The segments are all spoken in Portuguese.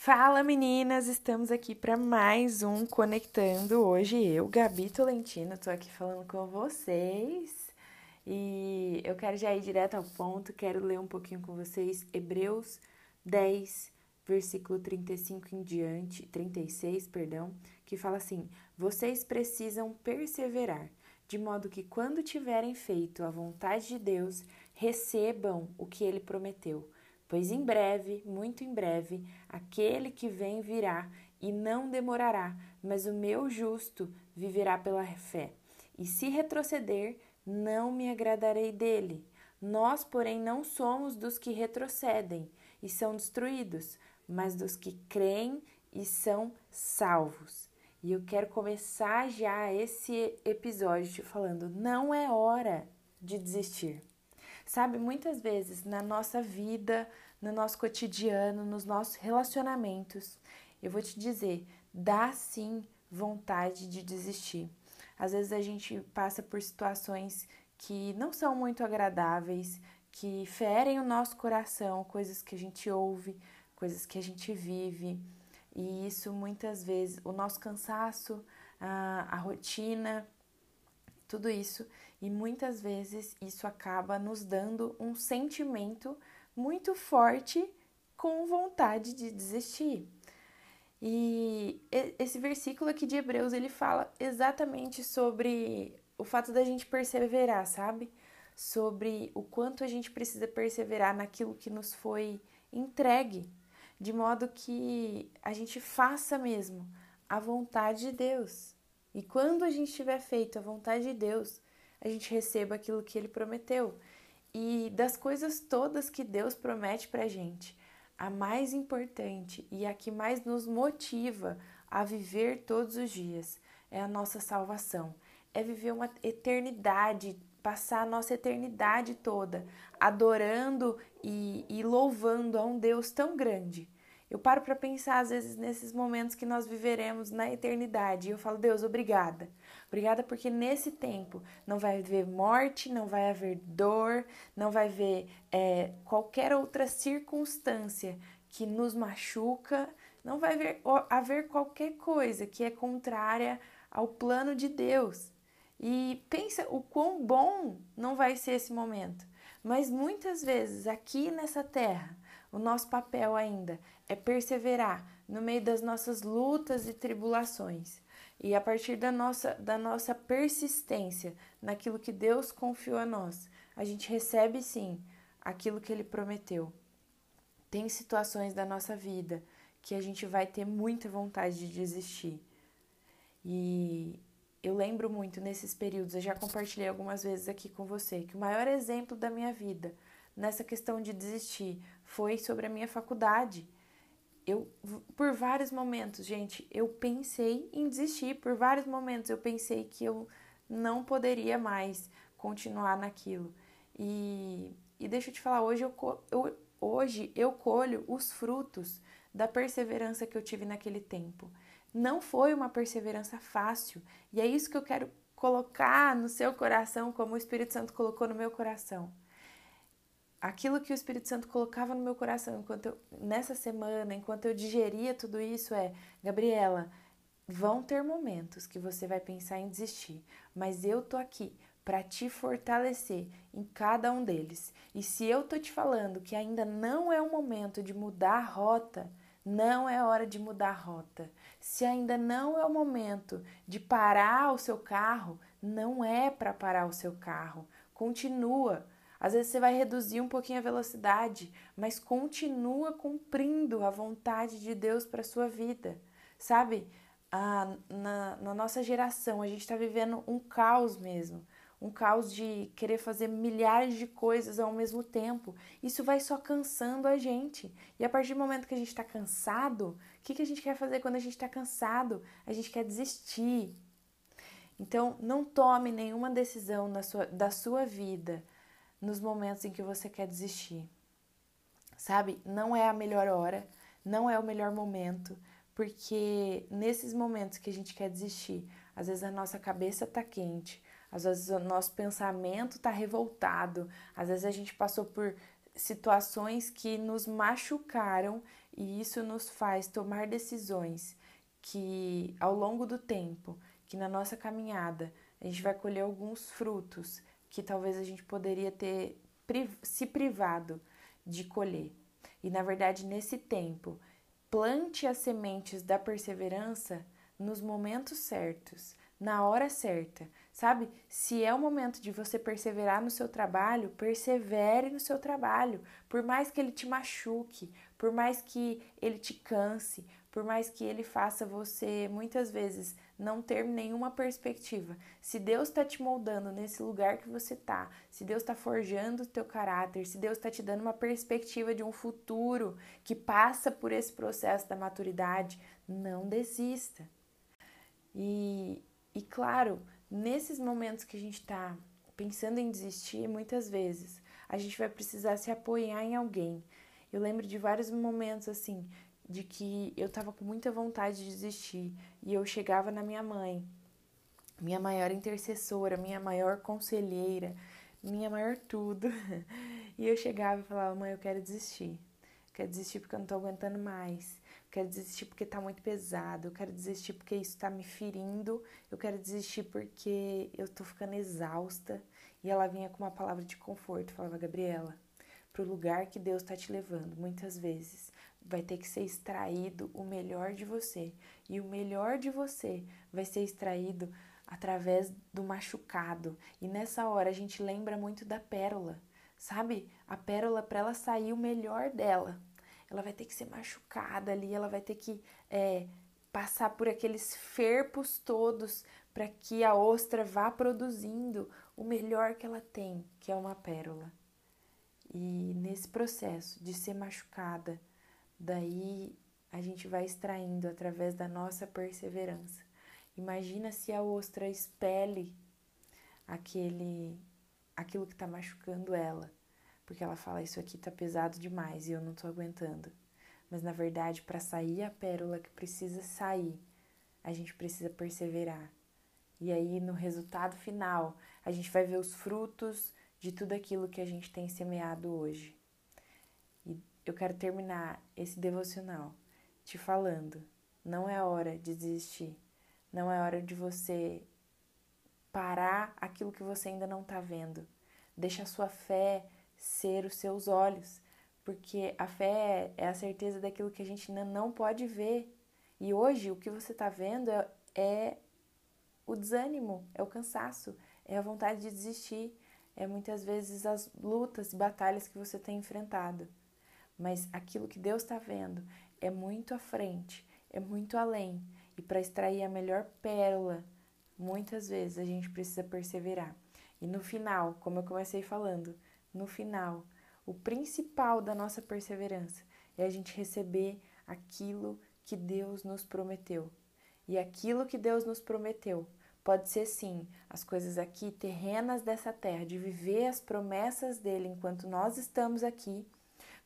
Fala meninas, estamos aqui para mais um Conectando. Hoje eu, Gabi Tolentino, tô aqui falando com vocês. E eu quero já ir direto ao ponto, quero ler um pouquinho com vocês. Hebreus 10, versículo 35 em diante, 36, perdão, que fala assim: Vocês precisam perseverar, de modo que quando tiverem feito a vontade de Deus, recebam o que ele prometeu pois em breve, muito em breve, aquele que vem virá e não demorará, mas o meu justo viverá pela fé. E se retroceder, não me agradarei dele. Nós, porém, não somos dos que retrocedem e são destruídos, mas dos que creem e são salvos. E eu quero começar já esse episódio falando: não é hora de desistir. Sabe, muitas vezes na nossa vida, no nosso cotidiano, nos nossos relacionamentos, eu vou te dizer, dá sim vontade de desistir. Às vezes a gente passa por situações que não são muito agradáveis, que ferem o nosso coração, coisas que a gente ouve, coisas que a gente vive. E isso muitas vezes, o nosso cansaço, a, a rotina, tudo isso e muitas vezes isso acaba nos dando um sentimento muito forte com vontade de desistir. E esse versículo aqui de Hebreus, ele fala exatamente sobre o fato da gente perseverar, sabe? Sobre o quanto a gente precisa perseverar naquilo que nos foi entregue, de modo que a gente faça mesmo a vontade de Deus. E quando a gente tiver feito a vontade de Deus, a gente receba aquilo que ele prometeu. E das coisas todas que Deus promete para gente, a mais importante e a que mais nos motiva a viver todos os dias é a nossa salvação. É viver uma eternidade, passar a nossa eternidade toda adorando e, e louvando a um Deus tão grande eu paro para pensar às vezes nesses momentos que nós viveremos na eternidade e eu falo, Deus, obrigada. Obrigada porque nesse tempo não vai haver morte, não vai haver dor, não vai haver é, qualquer outra circunstância que nos machuca, não vai haver, haver qualquer coisa que é contrária ao plano de Deus. E pensa o quão bom não vai ser esse momento. Mas muitas vezes aqui nessa terra, o nosso papel ainda é perseverar no meio das nossas lutas e tribulações. E a partir da nossa, da nossa persistência naquilo que Deus confiou a nós, a gente recebe sim aquilo que Ele prometeu. Tem situações da nossa vida que a gente vai ter muita vontade de desistir. E eu lembro muito nesses períodos, eu já compartilhei algumas vezes aqui com você, que o maior exemplo da minha vida nessa questão de desistir foi sobre a minha faculdade. Eu, por vários momentos, gente, eu pensei em desistir. Por vários momentos eu pensei que eu não poderia mais continuar naquilo. E, e deixa eu te falar, hoje eu, eu, hoje eu colho os frutos da perseverança que eu tive naquele tempo. Não foi uma perseverança fácil. E é isso que eu quero colocar no seu coração, como o Espírito Santo colocou no meu coração aquilo que o Espírito Santo colocava no meu coração enquanto eu, nessa semana, enquanto eu digeria tudo isso é, Gabriela, vão ter momentos que você vai pensar em desistir, mas eu tô aqui para te fortalecer em cada um deles. E se eu tô te falando que ainda não é o momento de mudar a rota, não é hora de mudar a rota. Se ainda não é o momento de parar o seu carro, não é para parar o seu carro. Continua às vezes você vai reduzir um pouquinho a velocidade, mas continua cumprindo a vontade de Deus para sua vida, sabe? Ah, na, na nossa geração, a gente está vivendo um caos mesmo um caos de querer fazer milhares de coisas ao mesmo tempo. Isso vai só cansando a gente. E a partir do momento que a gente está cansado, o que, que a gente quer fazer quando a gente está cansado? A gente quer desistir. Então, não tome nenhuma decisão na sua, da sua vida nos momentos em que você quer desistir. Sabe? Não é a melhor hora, não é o melhor momento, porque nesses momentos que a gente quer desistir, às vezes a nossa cabeça tá quente, às vezes o nosso pensamento tá revoltado, às vezes a gente passou por situações que nos machucaram e isso nos faz tomar decisões que ao longo do tempo, que na nossa caminhada, a gente vai colher alguns frutos que talvez a gente poderia ter se privado de colher. E na verdade, nesse tempo, plante as sementes da perseverança nos momentos certos, na hora certa. Sabe? Se é o momento de você perseverar no seu trabalho, persevere no seu trabalho. Por mais que ele te machuque, por mais que ele te canse, por mais que ele faça você muitas vezes não ter nenhuma perspectiva. Se Deus está te moldando nesse lugar que você está, se Deus está forjando o teu caráter, se Deus está te dando uma perspectiva de um futuro que passa por esse processo da maturidade, não desista. E, e claro, nesses momentos que a gente está pensando em desistir, muitas vezes a gente vai precisar se apoiar em alguém. Eu lembro de vários momentos assim, de que eu tava com muita vontade de desistir e eu chegava na minha mãe, minha maior intercessora, minha maior conselheira, minha maior tudo. E eu chegava e falava: "Mãe, eu quero desistir. quero desistir porque eu não tô aguentando mais. Eu quero desistir porque tá muito pesado. Eu quero desistir porque isso tá me ferindo. Eu quero desistir porque eu tô ficando exausta." E ela vinha com uma palavra de conforto, falava: "Gabriela, pro lugar que Deus tá te levando, muitas vezes vai ter que ser extraído o melhor de você. E o melhor de você vai ser extraído através do machucado. E nessa hora a gente lembra muito da pérola, sabe? A pérola, para ela sair o melhor dela, ela vai ter que ser machucada ali, ela vai ter que é, passar por aqueles ferpos todos para que a ostra vá produzindo o melhor que ela tem, que é uma pérola. E nesse processo de ser machucada, Daí a gente vai extraindo através da nossa perseverança. Imagina se a ostra expele aquele aquilo que está machucando ela, porque ela fala isso aqui está pesado demais e eu não estou aguentando. Mas na verdade, para sair a pérola que precisa sair, a gente precisa perseverar. E aí no resultado final, a gente vai ver os frutos de tudo aquilo que a gente tem semeado hoje eu quero terminar esse devocional te falando: não é hora de desistir, não é hora de você parar aquilo que você ainda não está vendo. Deixa a sua fé ser os seus olhos, porque a fé é a certeza daquilo que a gente ainda não pode ver. E hoje o que você está vendo é, é o desânimo, é o cansaço, é a vontade de desistir, é muitas vezes as lutas e batalhas que você tem enfrentado mas aquilo que Deus está vendo é muito à frente, é muito além. E para extrair a melhor pérola, muitas vezes a gente precisa perseverar. E no final, como eu comecei falando, no final, o principal da nossa perseverança é a gente receber aquilo que Deus nos prometeu. E aquilo que Deus nos prometeu pode ser sim as coisas aqui terrenas dessa terra, de viver as promessas dele enquanto nós estamos aqui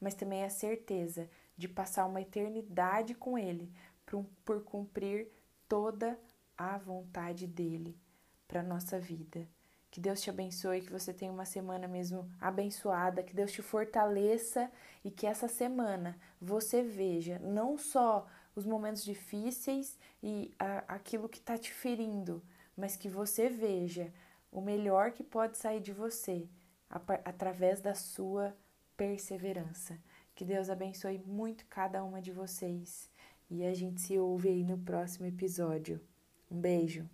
mas também a certeza de passar uma eternidade com Ele por, por cumprir toda a vontade dele para a nossa vida. Que Deus te abençoe, que você tenha uma semana mesmo abençoada, que Deus te fortaleça e que essa semana você veja não só os momentos difíceis e a, aquilo que está te ferindo, mas que você veja o melhor que pode sair de você através da sua perseverança. Que Deus abençoe muito cada uma de vocês e a gente se ouve aí no próximo episódio. Um beijo.